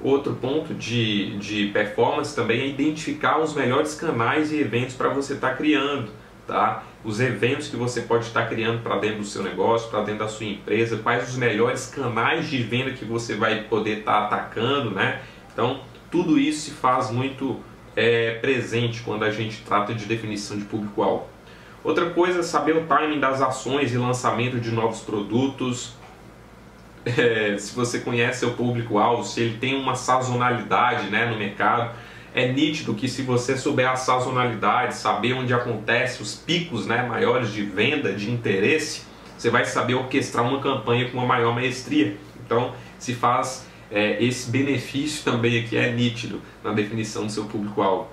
Outro ponto de, de performance também é identificar os melhores canais e eventos para você estar tá criando. Tá? Os eventos que você pode estar tá criando para dentro do seu negócio, para dentro da sua empresa, quais os melhores canais de venda que você vai poder estar tá atacando. Né? Então, tudo isso se faz muito é, presente quando a gente trata de definição de público-alvo. Outra coisa é saber o timing das ações e lançamento de novos produtos, é, se você conhece seu público-alvo, se ele tem uma sazonalidade né, no mercado, é nítido que se você souber a sazonalidade, saber onde acontece os picos né, maiores de venda, de interesse, você vai saber orquestrar uma campanha com uma maior maestria. Então, se faz é, esse benefício também aqui é nítido na definição do seu público-alvo.